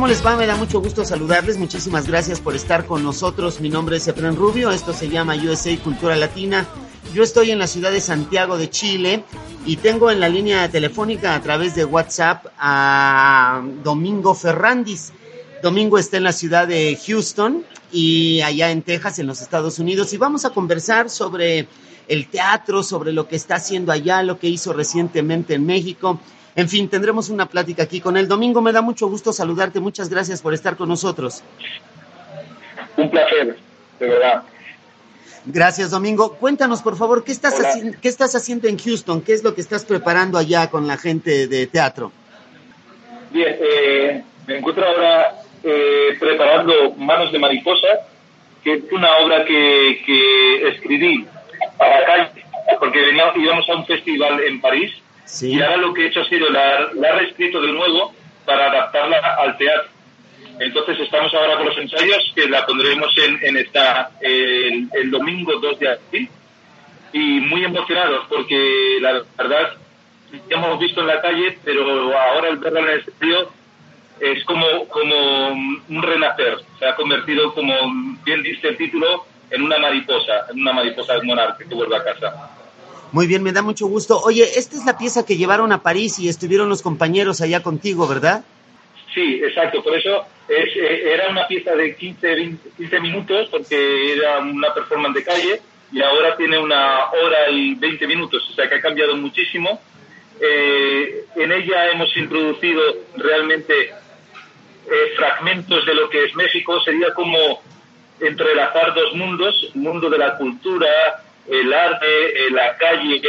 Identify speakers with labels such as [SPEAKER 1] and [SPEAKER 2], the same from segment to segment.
[SPEAKER 1] ¿Cómo les va? Me da mucho gusto saludarles. Muchísimas gracias por estar con nosotros. Mi nombre es Efren Rubio. Esto se llama USA Cultura Latina. Yo estoy en la ciudad de Santiago de Chile y tengo en la línea telefónica a través de WhatsApp a Domingo Ferrandis. Domingo está en la ciudad de Houston y allá en Texas, en los Estados Unidos, y vamos a conversar sobre el teatro, sobre lo que está haciendo allá, lo que hizo recientemente en México en fin, tendremos una plática aquí con él. Domingo, me da mucho gusto saludarte. Muchas gracias por estar con nosotros.
[SPEAKER 2] Un placer, de verdad.
[SPEAKER 1] Gracias, Domingo. Cuéntanos, por favor, ¿qué estás, ¿qué estás haciendo en Houston? ¿Qué es lo que estás preparando allá con la gente de teatro?
[SPEAKER 2] Bien, eh, me encuentro ahora eh, preparando Manos de Mariposa, que es una obra que, que escribí para acá, porque íbamos a un festival en París y ahora lo que he hecho ha sido la, la he reescrito de nuevo para adaptarla al teatro. Entonces estamos ahora con los ensayos que la pondremos en, en esta el, domingo 2 de abril y muy emocionados porque la verdad ya hemos visto en la calle, pero ahora el verla en el estudio es como, como un renacer. Se ha convertido, como bien dice el título, en una mariposa, en una mariposa monarca que vuelve a casa.
[SPEAKER 1] Muy bien, me da mucho gusto. Oye, esta es la pieza que llevaron a París y estuvieron los compañeros allá contigo, ¿verdad?
[SPEAKER 2] Sí, exacto. Por eso es, eh, era una pieza de 15, 15 minutos, porque era una performance de calle, y ahora tiene una hora y 20 minutos, o sea que ha cambiado muchísimo. Eh, en ella hemos introducido realmente eh, fragmentos de lo que es México, sería como entrelazar dos mundos, el mundo de la cultura, el arte, eh, la calle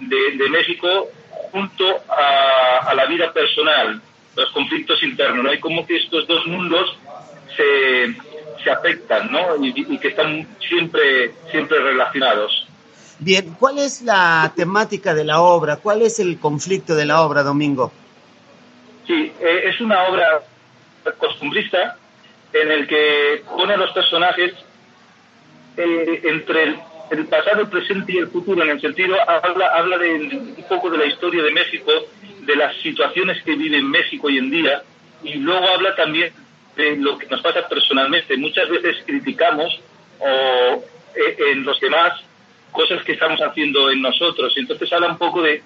[SPEAKER 2] de, México junto a, la vida personal, los conflictos internos, ¿no? Y como que estos dos mundos se, se afectan, ¿no? Y, que están siempre, siempre relacionados.
[SPEAKER 1] Bien, ¿cuál es la temática de la obra? ¿Cuál es el conflicto de la obra, Domingo?
[SPEAKER 2] Sí, eh, es una obra costumbrista en el que pone a los personajes eh, entre el pasado, el presente y el futuro, en el sentido, habla, habla de, un poco de la historia de México, de las situaciones que vive México hoy en día, y luego habla también de lo que nos pasa personalmente. Muchas veces criticamos o, eh, en los demás cosas que estamos haciendo en nosotros, y entonces habla un poco de,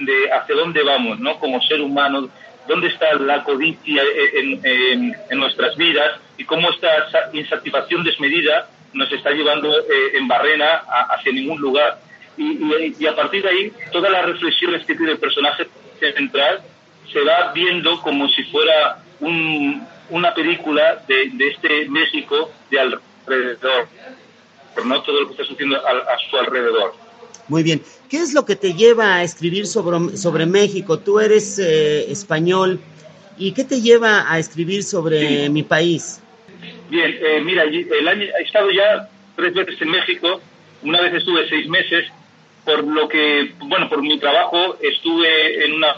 [SPEAKER 2] de hacia dónde vamos, ¿no? Como ser humano, dónde está la codicia en, en, en nuestras vidas y cómo esta insatisfacción desmedida nos está llevando eh, en barrena hacia ningún lugar. Y, a partir de ahí, todas las reflexiones que tiene el personaje central se va viendo como si fuera una película de, este México de alrededor, por no todo lo que está sucediendo a, su alrededor.
[SPEAKER 1] Muy bien. ¿Qué es lo que te lleva a escribir sobre, sobre México? Tú eres eh, español. ¿Y qué te lleva a escribir sobre mi país?
[SPEAKER 2] Bien, eh, mira, el año, he estado ya tres veces en México, una vez estuve seis meses, por lo que, bueno, por mi trabajo estuve en una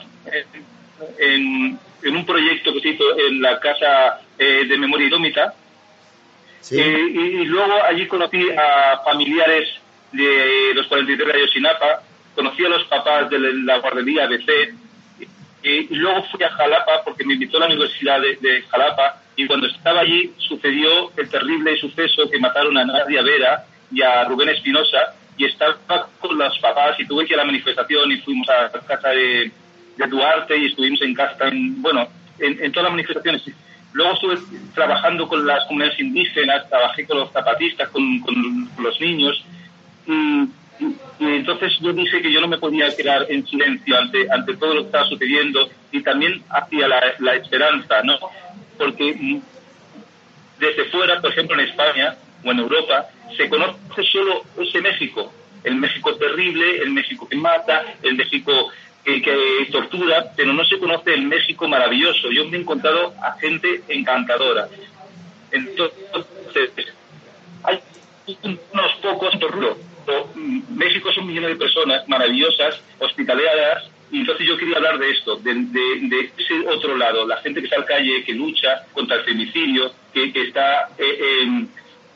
[SPEAKER 2] en, un proyecto que se hizo en la Casa eh, de Memoria Idómita, eh, y, luego allí conocí a familiares de los 43 de Ayotzinapa, conocí a los papás de la guardería ABC, y, luego fui a Jalapa porque me invitó a la Universidad de Jalapa y cuando estaba allí sucedió el terrible suceso que mataron a Nadia Vera y a Rubén Espinosa y estaba con los papás y tuve que ir a la manifestación y fuimos a casa de, Duarte y estuvimos en casa, en, bueno, en, todas las manifestaciones. Luego estuve trabajando con las comunidades indígenas, trabajé con los zapatistas, con, los niños y, entonces yo dije que yo no me podía quedar en silencio ante, ante todo lo que estaba sucediendo y también hacia la, la esperanza, ¿no? Porque desde fuera, por ejemplo en España o en Europa, se conoce solo ese México, el México terrible, el México que mata, el México que, tortura, pero no se conoce el México maravilloso. Yo me he encontrado a gente encantadora. Hay unos pocos, pero México es un millón de personas maravillosas, hospitaleadas, entonces yo quería hablar de esto, de, ese otro lado, la gente que está al calle, que lucha contra el femicidio, que, está eh,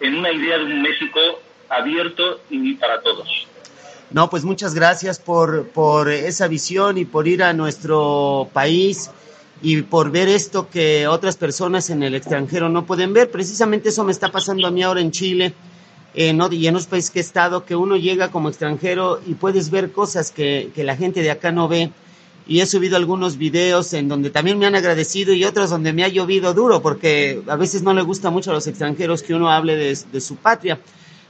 [SPEAKER 2] en una idea de un México abierto y para todos.
[SPEAKER 1] No, pues muchas gracias por, por esa visión y por ir a nuestro país y por ver esto que otras personas en el extranjero no pueden ver. Precisamente eso me está pasando a mí ahora en Chile eh, ¿no? y en los países que he estado, que uno llega como extranjero y puedes ver cosas que, que la gente de acá no ve. Y he subido algunos videos en donde también me han agradecido y otros donde me ha llovido duro, porque a veces no le gusta mucho a los extranjeros que uno hable de, su patria.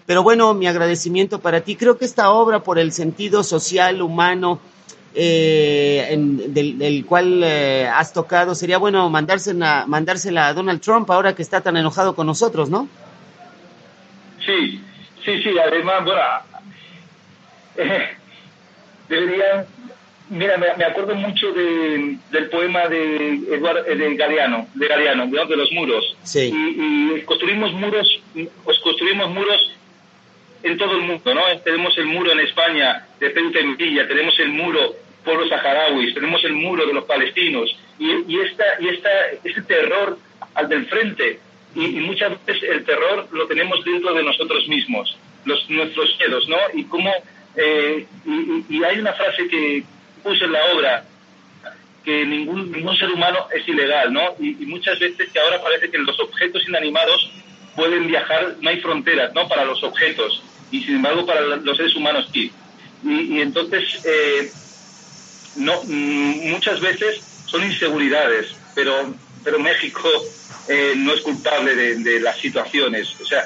[SPEAKER 1] Pero bueno, mi agradecimiento para ti. Creo que esta obra, por el sentido social, humano, eh, del, cual eh, has tocado, sería bueno mandársela, mandársela a Donald Trump ahora que está tan enojado con nosotros, ¿no?
[SPEAKER 2] Sí, sí, sí. Además, bueno, eh, deberían Mira, me, acuerdo mucho de, del poema de Eduardo, de Galeano, de Galeano, de los muros.
[SPEAKER 1] Sí.
[SPEAKER 2] Y, y, construimos muros, construimos muros en todo el mundo, ¿no? Tenemos el muro en España de Ceuta y Melilla, tenemos el muro por los saharauis, tenemos el muro de los palestinos y, y, esta, y esta, este terror al del frente y, muchas veces el terror lo tenemos dentro de nosotros mismos, los, nuestros miedos, ¿no? Y cómo, eh, y, hay una frase que puse en la obra, que ningún, ningún ser humano es ilegal, ¿no? Y, muchas veces que ahora parece que los objetos inanimados pueden viajar, no hay fronteras, ¿no? Para los objetos y sin embargo para los seres humanos sí. Y, entonces, eh, no, mm, muchas veces son inseguridades, pero, pero México eh, no es culpable de, las situaciones. O sea,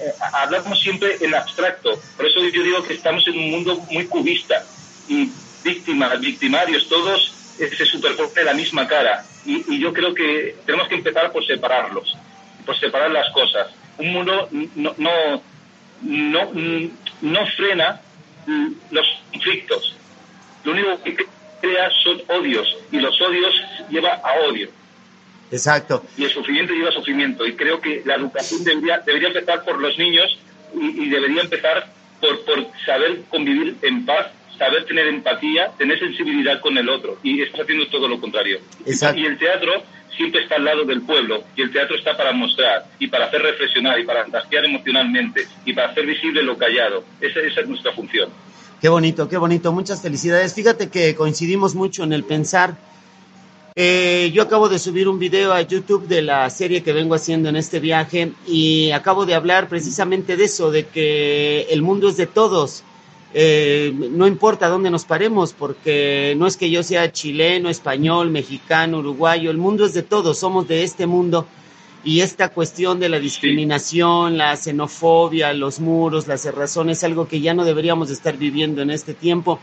[SPEAKER 2] eh, hablamos siempre en abstracto. Por eso yo digo que estamos en un mundo muy cubista y víctimas, victimarios, todos se superponen la misma cara. Y, y, yo creo que tenemos que empezar por separarlos, por separar las cosas. Un mundo no, no no, no frena los conflictos. Lo único que crea son odios y los odios lleva a odio.
[SPEAKER 1] Exacto.
[SPEAKER 2] Y el sufrimiento lleva sufrimiento. Y creo que la educación debería, debería empezar por los niños y, debería empezar por, por saber convivir en paz, saber tener empatía, tener sensibilidad con el otro. Y está haciendo todo lo contrario.
[SPEAKER 1] Exacto.
[SPEAKER 2] Y el teatro siempre está al lado del pueblo y el teatro está para mostrar y para hacer reflexionar y para fantasear emocionalmente y para hacer visible lo callado. Esa, es nuestra función.
[SPEAKER 1] Qué bonito, qué bonito. Muchas felicidades. Fíjate que coincidimos mucho en el pensar. Eh, yo acabo de subir un video a YouTube de la serie que vengo haciendo en este viaje y acabo de hablar precisamente de eso, de que el mundo es de todos eh, no importa dónde nos paremos, porque no es que yo sea chileno, español, mexicano, uruguayo, el mundo es de todos, somos de este mundo. Y esta cuestión de la discriminación, la xenofobia, los muros, la cerrazón, es algo que ya no deberíamos estar viviendo en este tiempo.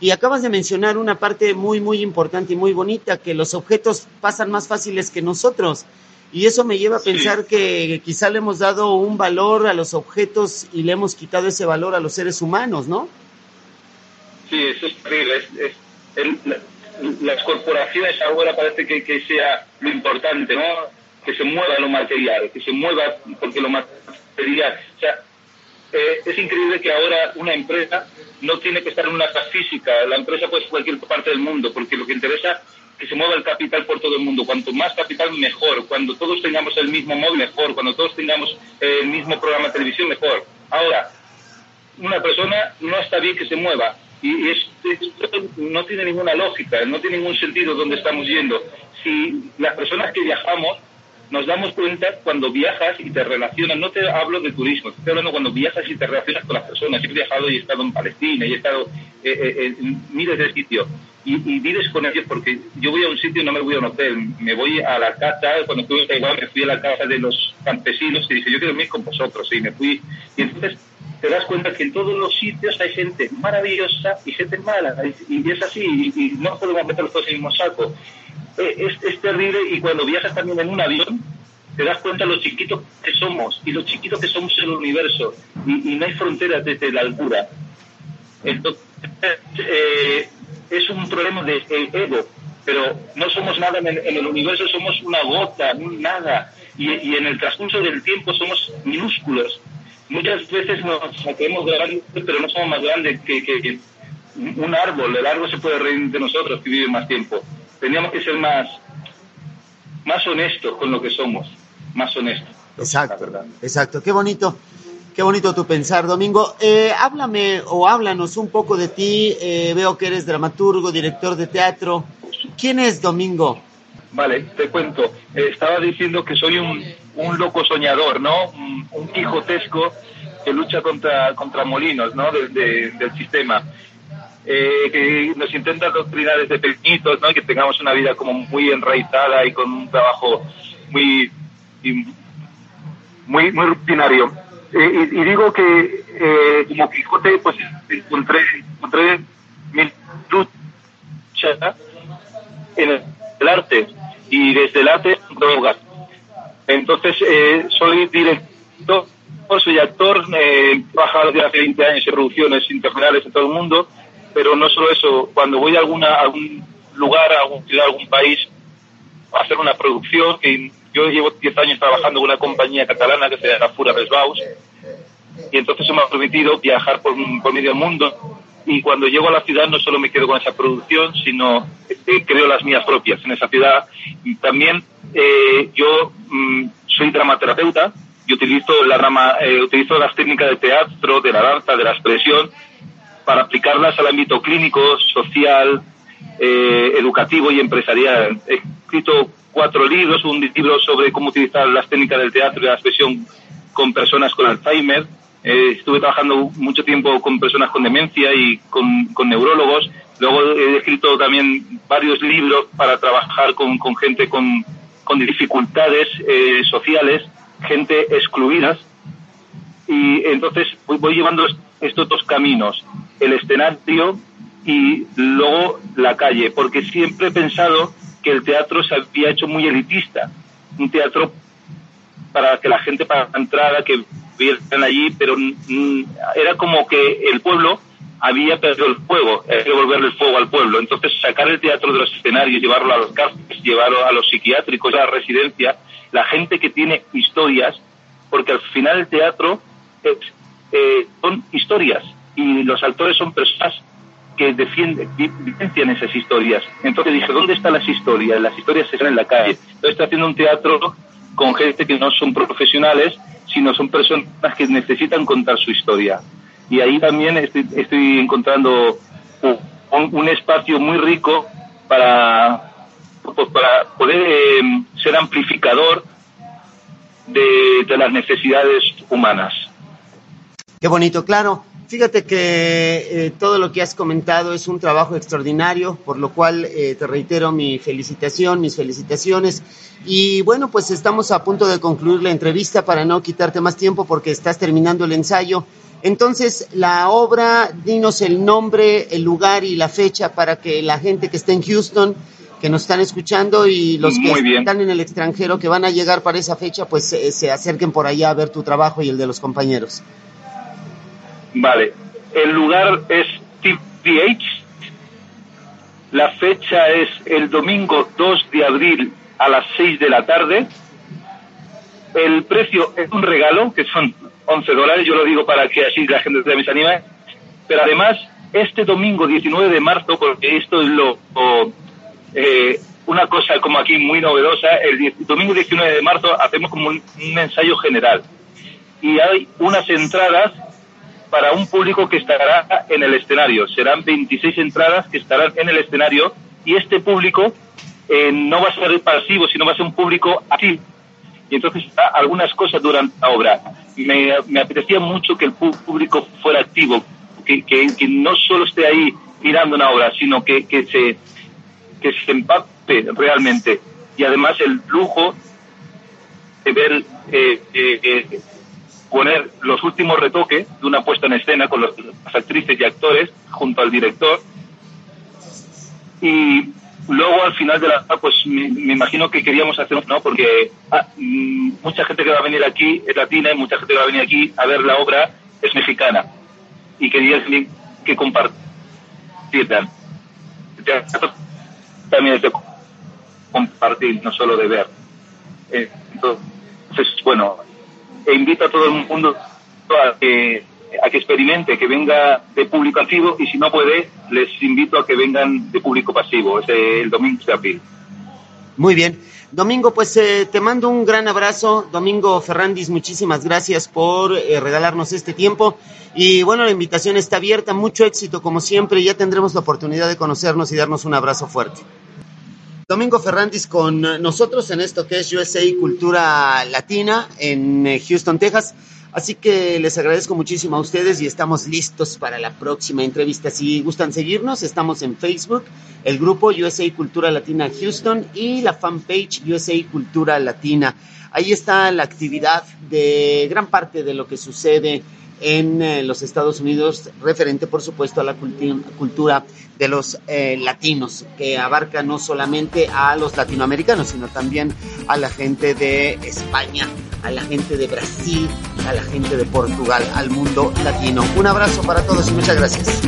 [SPEAKER 1] Y acabas de mencionar una parte muy, muy importante y muy bonita, que los objetos pasan más fáciles que nosotros. Y eso me lleva a pensar que quizá le hemos dado un valor a los objetos y le hemos quitado ese valor a los seres humanos, ¿no?
[SPEAKER 2] Sí, eso es terrible. las corporaciones ahora parece que, que, sea lo importante, ¿no? Que se mueva lo material, que se mueva porque lo material. O sea, eh, es increíble que ahora una empresa no tiene que estar en una casa física, la empresa puede ser cualquier parte del mundo, porque lo que interesa que se mueva el capital por todo el mundo. Cuanto más capital, mejor. Cuando todos tengamos el mismo móvil, mejor. Cuando todos tengamos el mismo programa de televisión, mejor. Ahora, una persona no está bien que se mueva. Y esto no tiene ninguna lógica, no tiene ningún sentido donde estamos yendo. Si las personas que viajamos nos damos cuenta cuando viajas y te relacionas, no te hablo de turismo, estoy hablando cuando viajas y te relacionas con las personas. He viajado y he estado en Palestina y he estado eh, eh, en miles de sitios y, vives con ellos porque yo voy a un sitio y no me voy a un hotel, me voy a la casa, cuando estuve en Taiwán me fui a la casa de los campesinos y dije yo quiero dormir con vosotros y me fui y entonces te das cuenta que en todos los sitios hay gente maravillosa y gente mala y, es así y, no podemos meter todos en el mismo saco. Eh, es, es terrible y cuando viajas también en un avión te das cuenta lo chiquitos que somos y lo chiquitos que somos en el universo y, no hay fronteras desde la altura. Entonces, eh, es un problema de, ego, pero no somos nada en el, universo, somos una gota, nada, y, en el transcurso del tiempo somos minúsculos. Muchas veces nos creemos grandes, pero no somos más grandes que, un árbol. El árbol se puede reír de nosotros que vive más tiempo. Teníamos que ser más, más honestos con lo que somos más honesto.
[SPEAKER 1] Exacto, exacto. Qué bonito, qué bonito tu pensar, Domingo. Eh, háblame o háblanos un poco de ti. Eh, veo que eres dramaturgo, director de teatro. ¿Quién es Domingo?
[SPEAKER 2] Vale, te cuento. Eh, estaba diciendo que soy un, un loco soñador, ¿no? Un, quijotesco que lucha contra, contra molinos, ¿no? del sistema. Que nos intenta doctrinar desde pequeñitos, ¿no? Y que tengamos una vida como muy enraizada y con un trabajo muy muy, muy rutinario. Eh, y, digo que eh, como Quijote, pues encontré, encontré mi lucha en el arte y desde el arte drogas. Entonces, eh, soy director, soy actor, he trabajado desde hace 20 años en producciones internacionales en todo el mundo, pero no solo eso, cuando voy a, alguna, a algún lugar, a alguna ciudad, a algún país, a hacer una producción que yo llevo 10 años trabajando en una compañía catalana que se llama Fura Besbaus y entonces eso me ha permitido viajar por, medio del mundo y cuando llego a la ciudad no solo me quedo con esa producción, sino eh, creo las mías propias en esa ciudad. Y también eh, yo mm, soy dramaterapeuta y utilizo, la rama, eh, utilizo las técnicas de teatro, de la danza, de la expresión, para aplicarlas al ámbito clínico, social, educativo y empresarial. He escrito cuatro libros, un libro sobre cómo utilizar las técnicas del teatro y la expresión con personas con Alzheimer. Eh, estuve trabajando mucho tiempo con personas con demencia y con, neurólogos. Luego he escrito también varios libros para trabajar con, gente con, dificultades eh, sociales, gente excluidas. Y entonces voy llevando estos dos caminos, el escenario y luego la calle, porque siempre he pensado que el teatro se había hecho muy elitista, un teatro para que la gente para entrar, que vieran allí, pero era como que el pueblo había perdido el fuego, hay que devolverle el fuego al pueblo. Entonces, sacar el teatro de los escenarios, llevarlo a los cárceles, llevarlo a los psiquiátricos, a la residencia, la gente que tiene historias, porque al final el teatro eh, son historias y los actores son personas que defienden, vivencian esas historias. Entonces dije, ¿dónde están las historias? Las historias están en la calle. Entonces estoy haciendo un teatro con gente que no son profesionales, sino son personas que necesitan contar su historia. Y ahí también estoy, estoy encontrando un, espacio muy rico para, pues, para poder eh, ser amplificador de, de las necesidades humanas.
[SPEAKER 1] Qué bonito, claro. Fíjate que eh, todo lo que has comentado es un trabajo extraordinario, por lo cual eh, te reitero mi felicitación, mis felicitaciones. Y bueno, pues estamos a punto de concluir la entrevista para no quitarte más tiempo porque estás terminando el ensayo. Entonces, la obra, dinos el nombre, el lugar y la fecha para que la gente que está en Houston, que nos están escuchando y los que están en el extranjero que van a llegar para esa fecha, pues se acerquen por allá a ver tu trabajo y el de los compañeros.
[SPEAKER 2] Vale. El lugar es TPH. La fecha es el domingo 2 de abril a las 6 de la tarde. El precio es un regalo, que son 11 dólares. Yo lo digo para que así la gente se anime. Pero además, este domingo 19 de marzo, porque esto es lo. Eh, una cosa como aquí muy novedosa, el domingo 19 de marzo hacemos como un ensayo general. Y hay unas entradas para un público que estará en el escenario. Serán 26 entradas que estarán en el escenario y este público eh, no va a ser pasivo, sino va a ser un público activo. Y entonces algunas cosas durante la obra. Me, me apetecía mucho que el público fuera activo, que, que, no solo esté ahí mirando una obra, sino que, que, se, que se empape realmente. Y además el lujo de ver eh, eh, poner los últimos retoques de una puesta en escena con las actrices y actores junto al director. Y luego al final de la pues me, imagino que queríamos hacer no porque ah, mm, mucha gente que va a venir aquí es latina y mucha gente que va a venir aquí a ver la obra es mexicana. Y quería que compartir también es de compartir no solo de ver. Eh, entonces bueno e invito a todo el mundo a que a que experimente, que venga de público activo y si no puede, les invito a que vengan de público pasivo, es el domingo de abril.
[SPEAKER 1] Muy bien. Domingo, pues eh, te mando un gran abrazo. Domingo Ferrandis, muchísimas gracias por eh, regalarnos este tiempo. Y bueno, la invitación está abierta. Mucho éxito, como siempre. Ya tendremos la oportunidad de conocernos y darnos un abrazo fuerte. Domingo Ferrandis con nosotros en esto que es USA Cultura Latina en eh, Houston, Texas. Así que les agradezco muchísimo a ustedes y estamos listos para la próxima entrevista. Si gustan seguirnos, estamos en Facebook, el grupo USA Cultura Latina Houston y la fanpage USA Cultura Latina. Ahí está la actividad de gran parte de lo que sucede en eh, los Estados Unidos, referente por supuesto a la cultura de los eh, latinos, que abarca no solamente a los latinoamericanos, sino también a la gente de España, a la gente de Brasil, a la gente de Portugal, al mundo latino. Un abrazo para todos y muchas gracias.